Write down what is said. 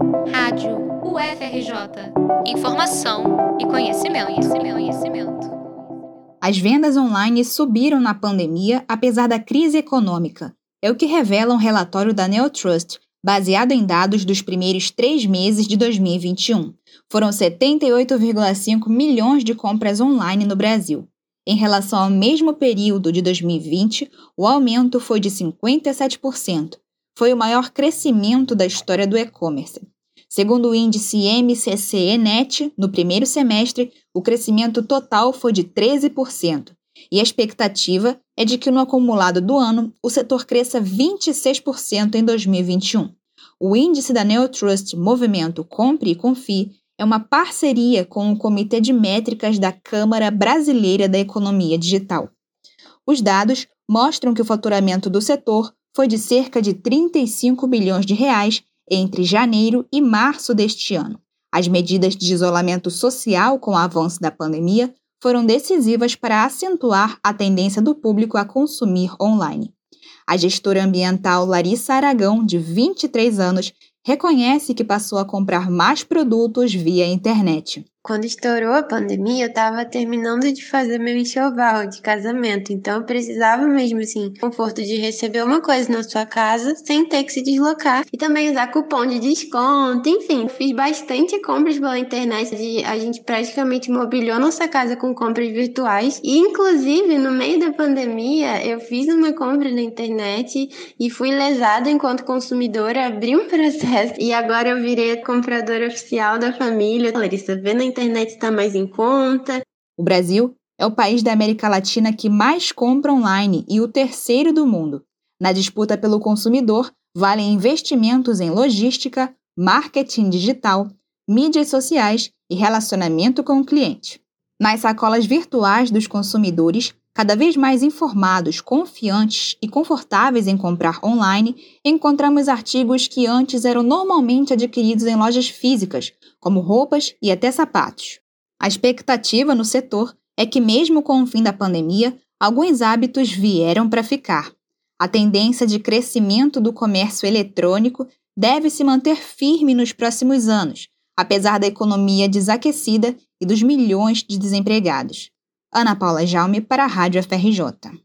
Rádio UFRJ. Informação e conhecimento, conhecimento, conhecimento. As vendas online subiram na pandemia apesar da crise econômica. É o que revela um relatório da Neotrust, baseado em dados dos primeiros três meses de 2021. Foram 78,5 milhões de compras online no Brasil. Em relação ao mesmo período de 2020, o aumento foi de 57%. Foi o maior crescimento da história do e-commerce. Segundo o índice MCCE-NET, no primeiro semestre, o crescimento total foi de 13%, e a expectativa é de que no acumulado do ano o setor cresça 26% em 2021. O índice da Neotrust Movimento Compre e Confie é uma parceria com o Comitê de Métricas da Câmara Brasileira da Economia Digital. Os dados mostram que o faturamento do setor foi de cerca de 35 bilhões de reais entre janeiro e março deste ano. As medidas de isolamento social com o avanço da pandemia foram decisivas para acentuar a tendência do público a consumir online. A gestora ambiental Larissa Aragão, de 23 anos, reconhece que passou a comprar mais produtos via internet. Quando estourou a pandemia, eu estava terminando de fazer meu enxoval de casamento, então eu precisava mesmo assim, conforto de receber uma coisa na sua casa sem ter que se deslocar e também usar cupom de desconto, enfim, fiz bastante compras pela internet, a gente praticamente mobiliou nossa casa com compras virtuais. E inclusive no meio da pandemia eu fiz uma compra na internet e fui lesada enquanto consumidora, abri um processo e agora eu virei a compradora oficial da família. Larissa, vê na internet está mais em conta. O Brasil é o país da América Latina que mais compra online e o terceiro do mundo. Na disputa pelo consumidor, valem investimentos em logística, marketing digital, mídias sociais e relacionamento com o cliente. Nas sacolas virtuais dos consumidores, cada vez mais informados, confiantes e confortáveis em comprar online, encontramos artigos que antes eram normalmente adquiridos em lojas físicas, como roupas e até sapatos. A expectativa no setor é que, mesmo com o fim da pandemia, alguns hábitos vieram para ficar. A tendência de crescimento do comércio eletrônico deve se manter firme nos próximos anos, apesar da economia desaquecida e dos milhões de desempregados. Ana Paula Jaume para a Rádio FRJ.